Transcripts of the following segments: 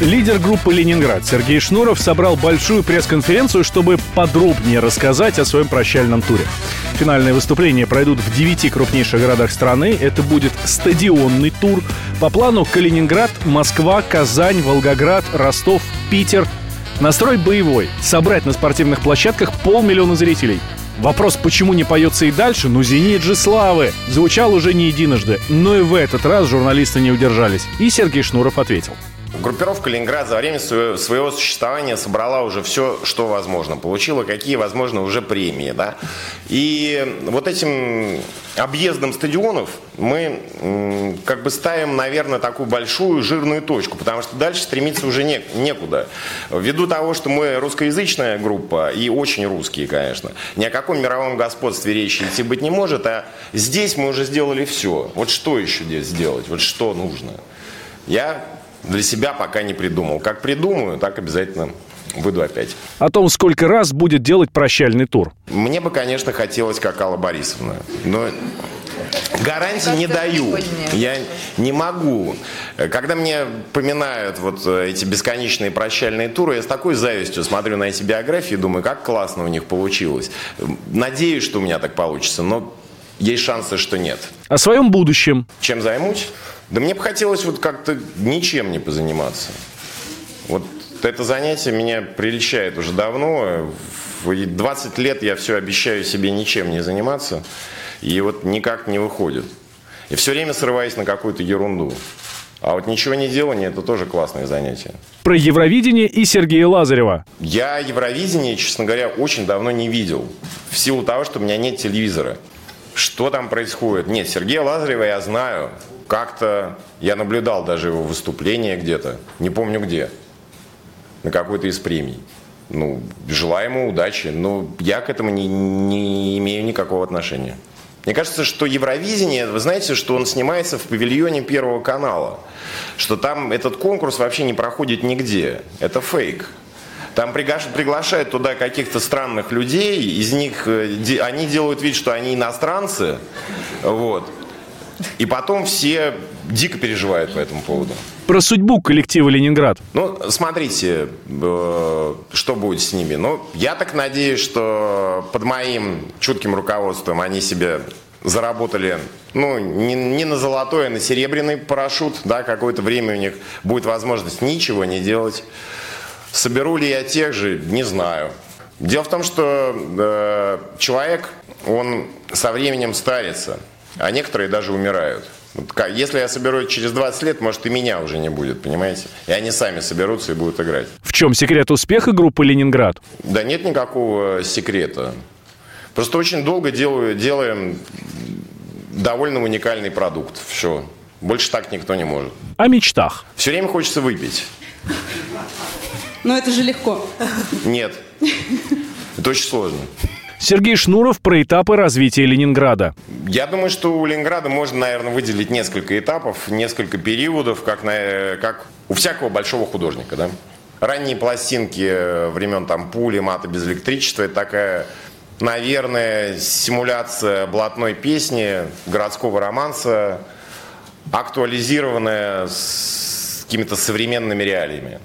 Лидер группы «Ленинград» Сергей Шнуров собрал большую пресс-конференцию, чтобы подробнее рассказать о своем прощальном туре. Финальные выступления пройдут в девяти крупнейших городах страны. Это будет стадионный тур. По плану Калининград, Москва, Казань, Волгоград, Ростов, Питер. Настрой боевой. Собрать на спортивных площадках полмиллиона зрителей. Вопрос, почему не поется и дальше, ну «Зенит же славы» звучал уже не единожды, но и в этот раз журналисты не удержались. И Сергей Шнуров ответил. Группировка «Ленинград» за время своего, существования собрала уже все, что возможно. Получила какие, возможно, уже премии. Да? И вот этим объездом стадионов мы как бы ставим, наверное, такую большую жирную точку, потому что дальше стремиться уже не, некуда. Ввиду того, что мы русскоязычная группа, и очень русские, конечно, ни о каком мировом господстве речи идти быть не может, а здесь мы уже сделали все. Вот что еще здесь сделать? Вот что нужно? Я для себя пока не придумал. Как придумаю, так обязательно выйду опять. О том, сколько раз будет делать прощальный тур. Мне бы, конечно, хотелось, как Алла Борисовна. Но гарантии не даю. Я не могу. Когда мне поминают вот эти бесконечные прощальные туры, я с такой завистью смотрю на эти биографии и думаю, как классно у них получилось. Надеюсь, что у меня так получится, но есть шансы, что нет. О своем будущем. Чем займусь? Да мне бы хотелось вот как-то ничем не позаниматься. Вот это занятие меня прельщает уже давно. В 20 лет я все обещаю себе ничем не заниматься. И вот никак не выходит. И все время срываюсь на какую-то ерунду. А вот ничего не делание – это тоже классное занятие. Про Евровидение и Сергея Лазарева. Я Евровидение, честно говоря, очень давно не видел. В силу того, что у меня нет телевизора. Что там происходит? Нет, Сергея Лазарева я знаю. Как-то я наблюдал даже его выступление где-то, не помню где, на какой-то из премий. Ну, желаю ему удачи, но я к этому не, не имею никакого отношения. Мне кажется, что Евровидение, вы знаете, что он снимается в павильоне Первого канала, что там этот конкурс вообще не проходит нигде. Это фейк. Там приглашают туда каких-то странных людей, из них э, они делают вид, что они иностранцы, вот. И потом все дико переживают по этому поводу. Про судьбу коллектива «Ленинград». Ну, смотрите, э, что будет с ними. Ну, я так надеюсь, что под моим чутким руководством они себе заработали, ну, не, не на золотой, а на серебряный парашют, да, какое-то время у них будет возможность ничего не делать. Соберу ли я тех же, не знаю. Дело в том, что э, человек, он со временем старится а некоторые даже умирают. Если я соберу через 20 лет, может, и меня уже не будет, понимаете? И они сами соберутся и будут играть. В чем секрет успеха группы «Ленинград»? Да нет никакого секрета. Просто очень долго делаю, делаем довольно уникальный продукт. Все. Больше так никто не может. О мечтах. Все время хочется выпить. Но это же легко. Нет. Это очень сложно. Сергей Шнуров про этапы развития Ленинграда. Я думаю, что у Ленинграда можно, наверное, выделить несколько этапов, несколько периодов, как, на, как у всякого большого художника. Да? Ранние пластинки времен там пули, мата без электричества – это такая наверное, симуляция блатной песни, городского романса, актуализированная с какими-то современными реалиями.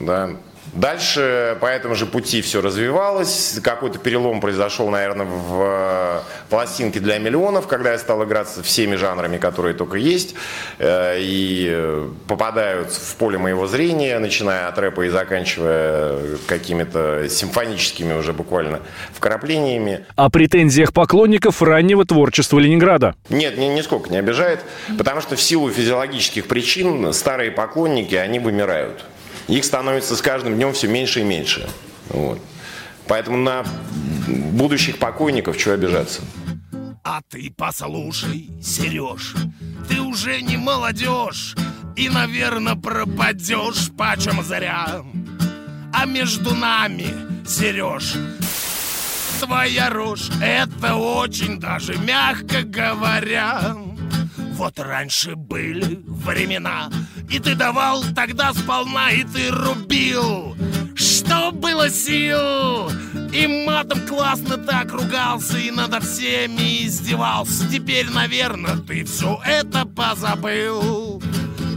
Да? Дальше по этому же пути все развивалось. Какой-то перелом произошел, наверное, в э, пластинке для миллионов, когда я стал играться всеми жанрами, которые только есть, э, и попадают в поле моего зрения, начиная от рэпа и заканчивая какими-то симфоническими уже буквально вкраплениями. О претензиях поклонников раннего творчества Ленинграда? Нет, ни, нисколько не обижает, потому что в силу физиологических причин старые поклонники, они вымирают. Их становится с каждым днем все меньше и меньше. Вот. Поэтому на будущих покойников чего обижаться? А ты послушай, Сереж, ты уже не молодежь И, наверное, пропадешь почем заря А между нами, Сереж, твоя рожь Это очень даже мягко говоря вот раньше были времена, и ты давал тогда сполна, и ты рубил, что было сил. И матом классно так ругался, и над всеми издевался. Теперь, наверное, ты все это позабыл.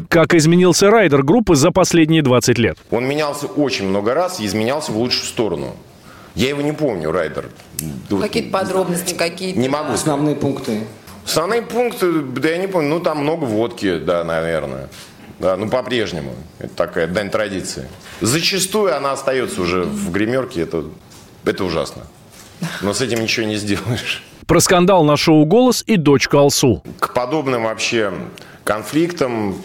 Как изменился райдер группы за последние 20 лет? Он менялся очень много раз и изменялся в лучшую сторону. Я его не помню, райдер. Какие-то подробности, какие-то... Не могу. Основные пункты. Основные пункты, да я не помню, ну там много водки, да, наверное. Да, ну по-прежнему. Это такая дань традиции. Зачастую она остается уже в гримерке, это, это ужасно. Но с этим ничего не сделаешь. Про скандал на шоу «Голос» и дочка Алсу. К подобным вообще конфликтам,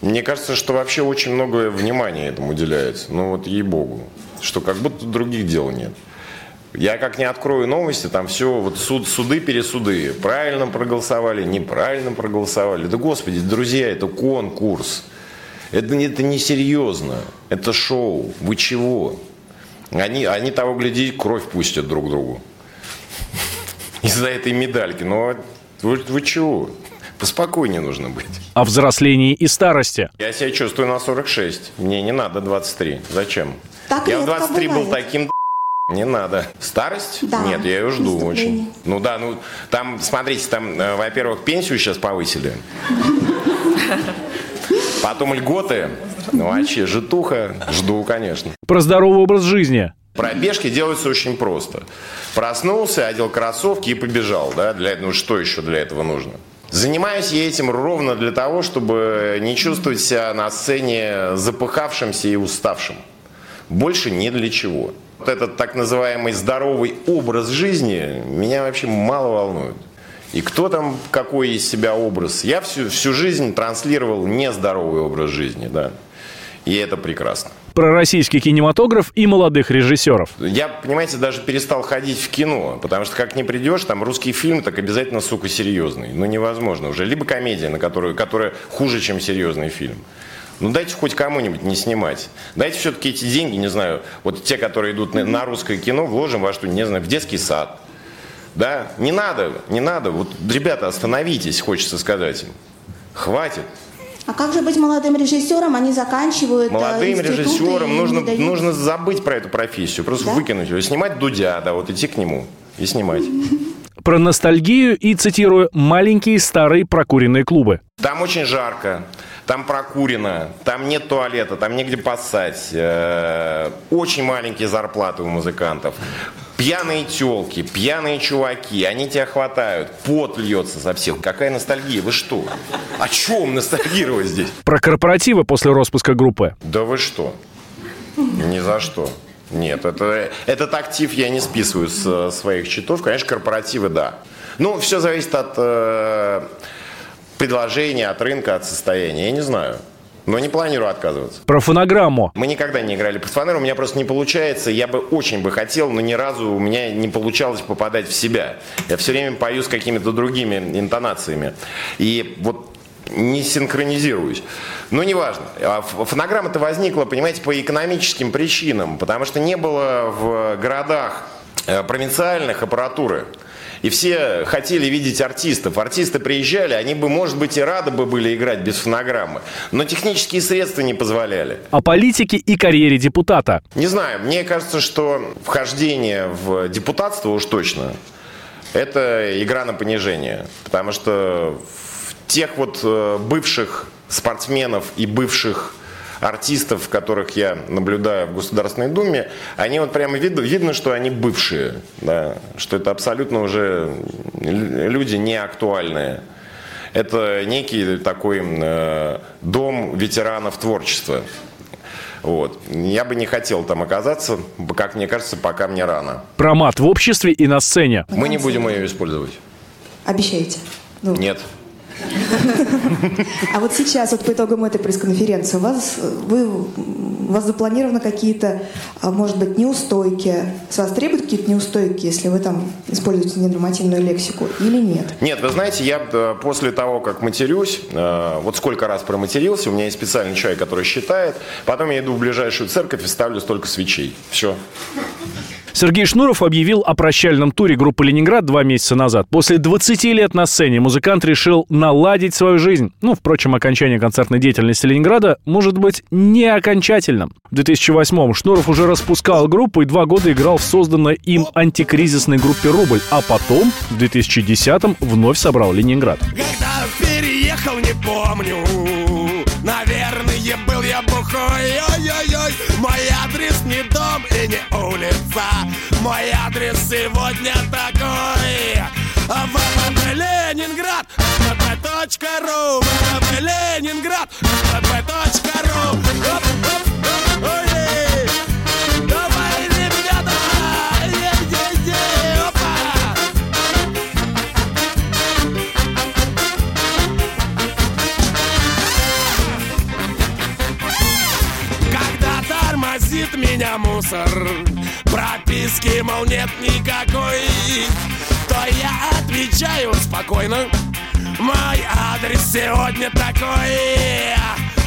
мне кажется, что вообще очень много внимания этому уделяется. Ну вот ей-богу. Что как будто других дел нет. Я как не открою новости, там все, вот суд, суды, пересуды. Правильно проголосовали, неправильно проголосовали. Да господи, друзья, это конкурс. Это, это не серьезно. Это шоу. Вы чего? Они, они того гляди, кровь пустят друг другу. Из-за этой медальки. Ну, вы, вы чего? Поспокойнее нужно быть. О взрослении и старости. Я себя чувствую на 46. Мне не надо 23. Зачем? Так я в редко 23 был таким не надо. Старость? Да, Нет, я ее жду очень. Ну да, ну там, смотрите, там, э, во-первых, пенсию сейчас повысили. Потом льготы. Ну че, житуха? Жду, конечно. Про здоровый образ жизни. Пробежки делаются очень просто. Проснулся, одел кроссовки и побежал. Да? Для, ну что еще для этого нужно? Занимаюсь я этим ровно для того, чтобы не чувствовать себя на сцене запыхавшимся и уставшим. Больше ни для чего. Вот этот так называемый здоровый образ жизни меня вообще мало волнует. И кто там какой из себя образ? Я всю, всю жизнь транслировал нездоровый образ жизни, да. И это прекрасно. Про российский кинематограф и молодых режиссеров. Я, понимаете, даже перестал ходить в кино, потому что как не придешь, там русский фильм так обязательно, сука, серьезный. Ну, невозможно уже. Либо комедия, на которую, которая хуже, чем серьезный фильм. Ну, дайте хоть кому-нибудь не снимать. Дайте все-таки эти деньги, не знаю, вот те, которые идут на, на русское кино, вложим во что, не знаю, в детский сад. Да, не надо, не надо. Вот, ребята, остановитесь, хочется сказать им. Хватит. А как же быть молодым режиссером? Они заканчивают э, Молодым не нужно, дают. нужно забыть про эту профессию, просто Да? выкинуть ее. Снимать Дудя, да, вот идти к нему и снимать. Про ностальгию и, цитирую, «маленькие старые прокуренные клубы». Там очень жарко, там прокурено, там нет туалета, там негде поссать. Э, Очень маленькие зарплаты у музыкантов. Пьяные телки, пьяные чуваки, они тебя хватают, пот льется со всех. Какая ностальгия, вы что? О чем ностальгировать здесь? Про корпоративы после распуска группы. Да вы что? Ни за что. Нет, это, этот актив я не списываю с э, своих счетов. Конечно, корпоративы, да. Ну, все зависит от э, предложения, от рынка, от состояния. Я не знаю. Но не планирую отказываться. Про фонограмму. Мы никогда не играли под фанеру, у меня просто не получается. Я бы очень бы хотел, но ни разу у меня не получалось попадать в себя. Я все время пою с какими-то другими интонациями. И вот не синхронизируюсь. Но неважно. А Фонограмма-то возникла, понимаете, по экономическим причинам, потому что не было в городах э, провинциальных аппаратуры. И все хотели видеть артистов. Артисты приезжали, они бы, может быть, и рады бы были играть без фонограммы. Но технические средства не позволяли. О политике и карьере депутата. Не знаю, мне кажется, что вхождение в депутатство уж точно это игра на понижение. Потому что в тех вот э, бывших спортсменов и бывших артистов, которых я наблюдаю в Государственной Думе, они вот прямо видно, видно что они бывшие, да, что это абсолютно уже люди не актуальные. Это некий такой э, дом ветеранов творчества. Вот. Я бы не хотел там оказаться, как мне кажется, пока мне рано. Про мат в обществе и на сцене. Мы не будем ее использовать. Обещаете? Ну, Нет. А вот сейчас, вот по итогам этой пресс-конференции, у вас, вы, у вас запланированы какие-то, а, может быть, неустойки? С вас требуют какие-то неустойки, если вы там используете ненормативную лексику или нет? Нет, вы знаете, я э, после того, как матерюсь, э, вот сколько раз проматерился, у меня есть специальный человек, который считает, потом я иду в ближайшую церковь и ставлю столько свечей. Все. Сергей Шнуров объявил о прощальном туре группы «Ленинград» два месяца назад. После 20 лет на сцене музыкант решил наладить свою жизнь. Ну, впрочем, окончание концертной деятельности «Ленинграда» может быть не окончательным. В 2008-м Шнуров уже распускал группу и два года играл в созданной им антикризисной группе «Рубль», а потом, в 2010-м, вновь собрал «Ленинград». Когда переехал, не помню бухой Ой-ой-ой, мой адрес не дом и не улица. Мой адрес сегодня такой. ВВП Ленинград, ВВП.ру ВВП Ленинград, ВВП.ру тормозит меня мусор. Прописки, мол, нет никакой. То я отвечаю спокойно. Мой адрес сегодня такой.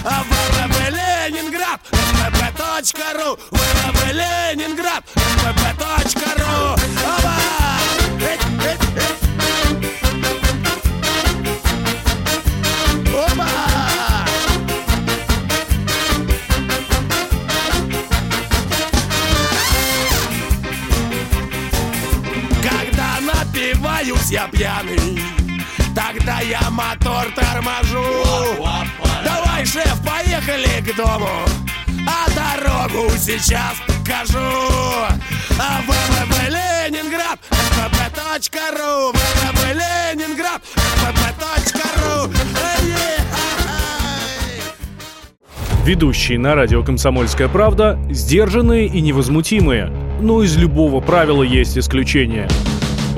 ВВП Ленинград. ВВП.ру ВВП Ленинград. ВВП.ру Опа! Эть, эть, напиваюсь я пьяный Тогда я мотор торможу Давай, шеф, поехали к дому А дорогу сейчас покажу А ВВП Ленинград ВВП.ру ВВП Ленинград ВВП.ру! Ведущие на радио «Комсомольская правда» сдержанные и невозмутимые. Но из любого правила есть исключение.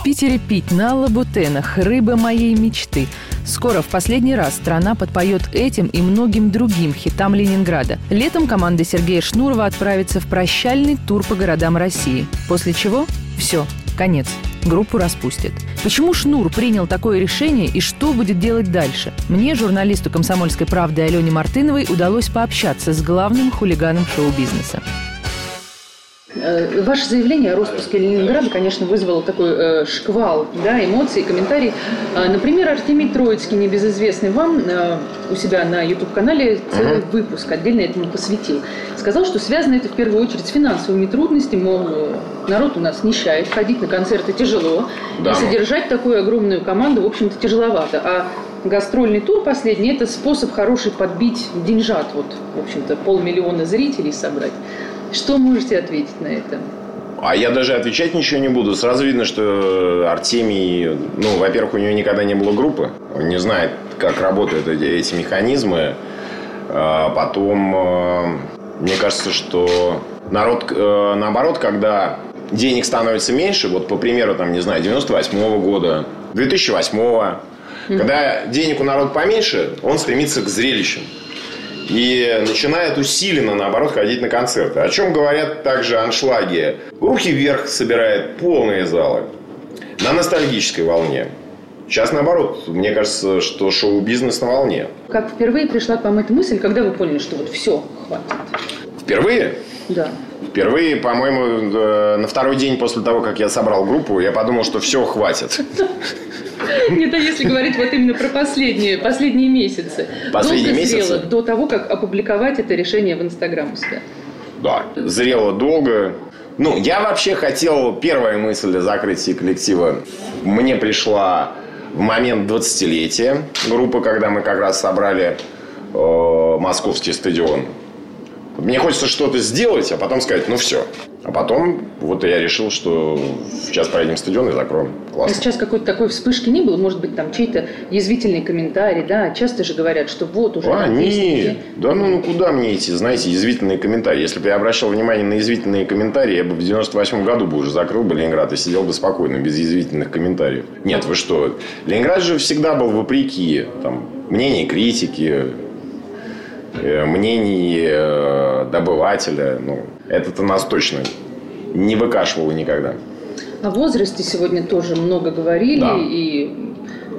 В Питере пить на лабутенах рыба моей мечты. Скоро в последний раз страна подпоет этим и многим другим хитам Ленинграда. Летом команда Сергея Шнурова отправится в прощальный тур по городам России. После чего все, конец. Группу распустят. Почему Шнур принял такое решение и что будет делать дальше? Мне, журналисту «Комсомольской правды» Алене Мартыновой, удалось пообщаться с главным хулиганом шоу-бизнеса. Э, Ваше заявление о распуске Ленинграда, конечно, вызвало такой э, шквал да, эмоций, комментарий. Э, например, Артемий Троицкий, небезызвестный вам, у себя на YouTube-канале целый выпуск отдельно этому посвятил. Сказал, что связано это в первую очередь с финансовыми трудностями, мол, народ у нас нищает, ходить на концерты тяжело, Да. и содержать такую огромную команду, в общем-то, тяжеловато. А гастрольный тур последний – это способ хороший подбить деньжат, вот, в общем-то, полмиллиона зрителей собрать. Что можете ответить на это? А я даже отвечать ничего не буду. Сразу видно, что Артемий, ну, во-первых, у него никогда не было группы. Он не знает, как работают эти, эти механизмы. А Потом, э, мне кажется, что народ, э, наоборот, когда денег становится меньше, вот по примеру, там, не знаю, 98 года, 2008 когда денег у народа поменьше, он стремится к зрелищам. И начинает усиленно, наоборот, ходить на концерты. О чем говорят также аншлаги. Руки вверх собирает полные залы. На ностальгической волне. Сейчас наоборот. Мне кажется, что шоу-бизнес на волне. Как впервые пришла к вам эта мысль, когда вы поняли, что вот все, хватит? Впервые? Да. Впервые, по-моему, э, на второй день после того, как я собрал группу, я подумал, что все, хватит. Нет, а если говорить вот именно про последние, последние месяцы. Последние Долго месяцы? зрело до того, как опубликовать это решение в Инстаграм у себя. Да. Зрело долго. Ну, я вообще хотел, первая мысль о закрытии коллектива мне пришла в момент 20-летия группы, когда мы как раз собрали э, московский стадион. Мне хочется что-то сделать, а потом сказать, ну все. А потом вот я решил, что сейчас проедем в стадион и закроем. А Классно. сейчас какой-то такой вспышки не было? Может быть, там чей-то язвительный комментарий, да? Часто же говорят, что вот уже А, нет. Да ну, ну куда мне эти, знаете, язвительные комментарии? Если бы я обращал внимание на язвительные комментарии, я бы в 98 году бы уже закрыл бы Ленинград и сидел бы спокойно, без язвительных комментариев. Нет, вы что? Ленинград же всегда был вопреки там, мнений критики, мнений э, добывателя. Ну, это-то нас точно не выкашивало никогда. О возрасте сегодня тоже много говорили, Да. и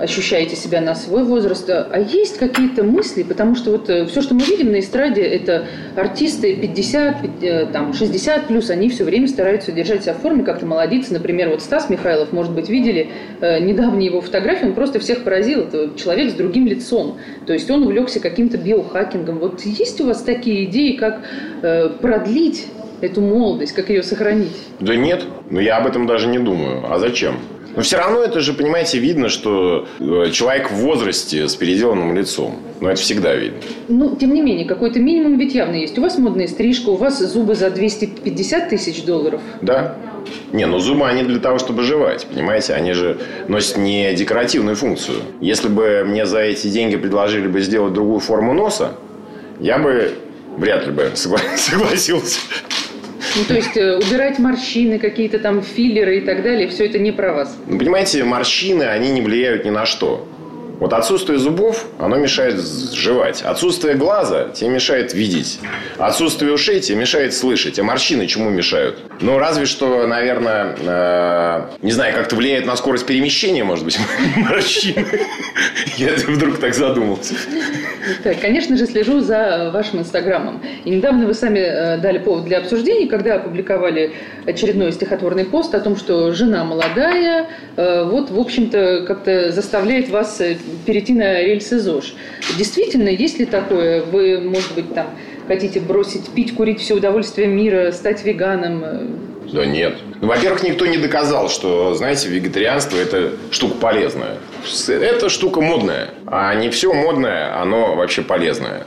ощущаете себя на свой возраст. А есть какие-то мысли? Потому что вот э, все, что мы видим на эстраде, это артисты 50, э, там, 60 плюс, они все время стараются держать себя в форме, как-то молодиться. Например, вот Стас Михайлов, может быть, видели э, недавние его фотографии, он просто всех поразил. Это человек с другим лицом. То есть он увлекся каким-то биохакингом. Вот есть у вас такие идеи, как продлить эту молодость, как ее сохранить? Да нет, но я об этом даже не думаю. А зачем? Но все равно это же, понимаете, видно, что э, человек в возрасте с переделанным лицом. Но это всегда видно. Ну, тем не менее, какой-то минимум ведь явно есть. У вас модная стрижка, у вас зубы за 250 тысяч долларов. Да. Не, ну зубы они для того, чтобы жевать, понимаете? Они же носят не декоративную функцию. Если бы мне за эти деньги предложили бы сделать другую форму носа, я бы вряд ли бы согласился. Ну, то есть э, убирать морщины, какие-то там филлеры и так далее, все это не про вас. Понимаете, морщины, они не влияют ни на что. Вот отсутствие зубов, оно мешает жевать. Отсутствие глаза тебе мешает видеть. Отсутствие ушей тебе мешает слышать. А морщины чему мешают? Ну, разве что, наверное, э, не знаю, как-то влияет на скорость перемещения, может быть, морщины. Я вдруг так задумался. Так, конечно же, слежу за вашим инстаграмом. И недавно вы сами э, дали повод для обсуждений, когда опубликовали очередной стихотворный пост о том, что жена молодая, э, вот, в общем-то, как-то заставляет вас э, перейти на рельсы ЗОЖ. Действительно, есть ли такое? Вы, может быть, там хотите бросить пить, курить все удовольствие мира, стать веганом? Да нет. Ну, во-первых, никто не доказал, что, знаете, вегетарианство – это штука полезная. Это штука модная. А не все модное, оно вообще полезное.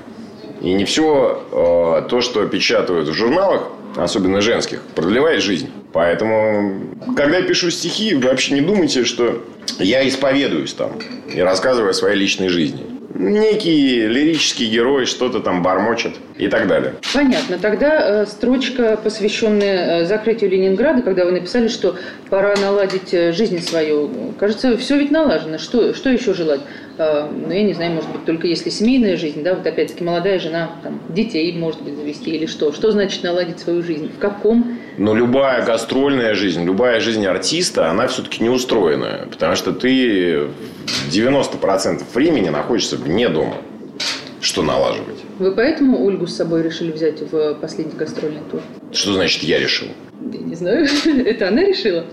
И не все э, то, что печатают в журналах, особенно женских, продлевает жизнь. Поэтому, когда я пишу стихи, вы вообще не думайте, что я исповедуюсь там и рассказываю о своей личной жизни. Некий лирический герой что-то там бормочет и так далее. Понятно. Тогда э, строчка, посвященная э, закрытию Ленинграда, когда вы написали, что пора наладить э, жизнь свою. Кажется, все ведь налажено. Что, что еще желать? Э, ну, я не знаю, может быть, только если семейная жизнь, да, вот опять-таки молодая жена, там, детей, может быть, завести или что. Что значит наладить свою жизнь? В каком но любая гастрольная жизнь, любая жизнь артиста, она все-таки не устроенная. Потому что ты 90% времени находишься вне дома. Что налаживать? Вы поэтому Ольгу с собой решили взять в последний гастрольный тур? Что значит я решил? Я не знаю. Это она решила?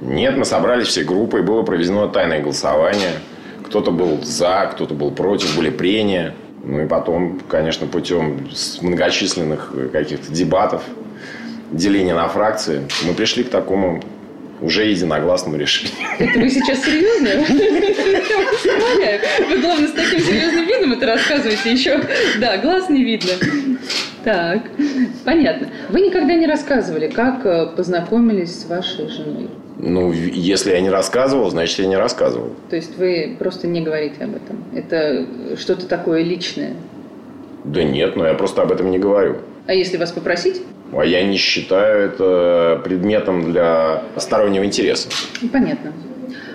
Нет, мы собрались все группы, и было проведено тайное голосование. Кто-то был за, кто-то был против, были прения. Ну и потом, конечно, путем многочисленных каких-то дебатов деления на фракции, мы пришли к такому уже единогласному решению. Это вы сейчас серьезно? Вы, главное, с таким серьезным видом это рассказываете еще. Да, глаз не видно. Так, понятно. Вы никогда не рассказывали, как э, познакомились с вашей женой? Ну, если я не рассказывал, значит, я не рассказывал. То есть вы просто не говорите об этом? Это что-то такое личное? Да нет, но я просто об этом не говорю. А если вас попросить? А я не считаю это предметом для стороннего интереса. Понятно.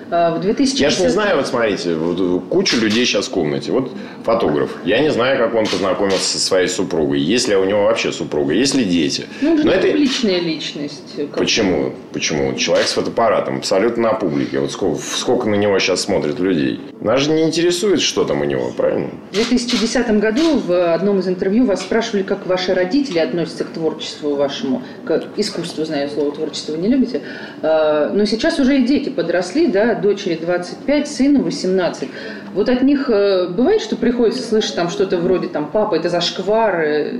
А, в 2000... Я же не знаю, вот смотрите, вот куча людей сейчас в комнате. Вот фотограф. Я не знаю, как он познакомился со своей супругой. Есть ли у него вообще супруга, есть ли дети. Ну, Но это... публичная личность. Почему? Почему? Человек с фотоаппаратом, абсолютно на публике. Вот сколько, сколько на него сейчас смотрят людей. Нас же не интересует, что там у него, правильно? В 2010 году в одном из интервью вас спрашивали, как ваши родители относятся к творчеству вашему, к искусству, знаю слово творчество вы не любите. А, но сейчас уже и дети подросли, да, дочери 25, сыну 18. Вот от них э, бывает, что приходится слышать там что-то вроде там «папа, это зашквар», э,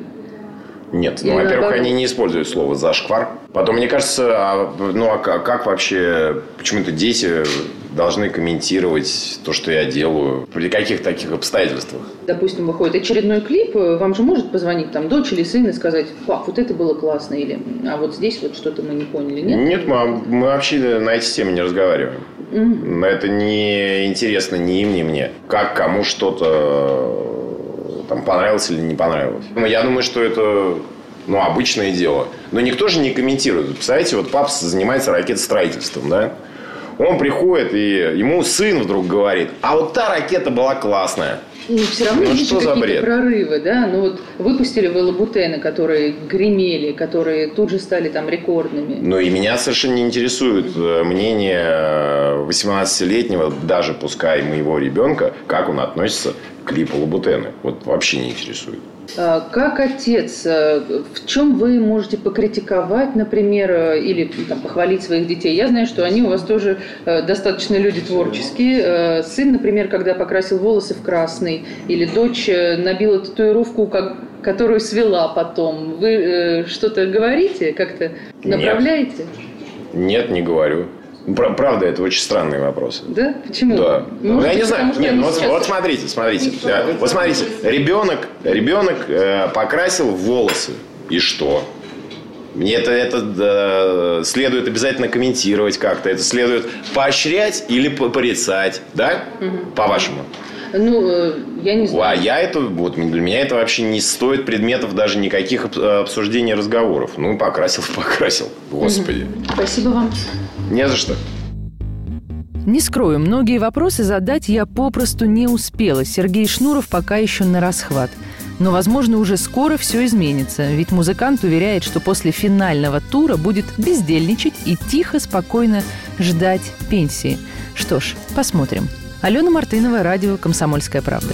нет, ну, во-первых, они не используют слово «зашквар». Потом, мне кажется, а, ну, а как вообще, почему-то дети должны комментировать то, что я делаю, при каких таких обстоятельствах? Допустим, выходит очередной клип, э, вам же может позвонить там дочь или сын и сказать, пап, вот это было классно, или а вот здесь вот что-то мы не поняли, нет? Нет, мы, мы вообще на эти темы не разговариваем. Mm-hmm. Это не интересно ни им, ни мне. Как кому что-то там понравилось или не понравилось. Но я думаю, что это ну, обычное дело. Но никто же не комментирует. Представляете, вот папа занимается ракетостроительством, да? Он приходит, и ему сын вдруг говорит, а вот та ракета была классная. Ну, все равно Ну, есть какие-то прорывы, да? Ну, вот выпустили вы лабутены, которые гремели, которые тут же стали там рекордными. Ну и меня совершенно не интересует э, мнение э, 18-летнего, даже пускай моего ребенка, как он относится к клипу Лабутены. Вот вообще не интересует. А, Как отец, э, в чем вы можете покритиковать, например, э, или там, похвалить своих детей? Я знаю, что они у вас тоже э, достаточно люди творческие. Сын, например, когда покрасил волосы в красный, или дочь набила татуировку, как- которую свела потом. Вы что-то говорите, как-то направляете? Нет, не говорю. Ну, пра- Правда, это очень странные вопросы. Да? Почему? Да. Ну, Может я не знаю. Нет, они ну, вот, сейчас- вот смотрите, смотрите. Да, Вот смотрите. Ребенок, ребенок э, покрасил волосы. И что? Мне это, это да, следует обязательно комментировать как-то. Это следует поощрять или по- порицать. Да? По-вашему. Ну, э, я не А знаю. я это, вот для меня это вообще не стоит предметов даже никаких об- обсуждений, разговоров. Ну, покрасил, покрасил. Господи. Спасибо вам. Не за что. Не скрою, многие вопросы задать я попросту не успела. Сергей Шнуров пока еще на расхват. Но, возможно, уже скоро все изменится, ведь музыкант уверяет, что после финального тура будет бездельничать и тихо, спокойно ждать пенсии. Что ж, посмотрим. Алена Мартынова, радио «Комсомольская правда».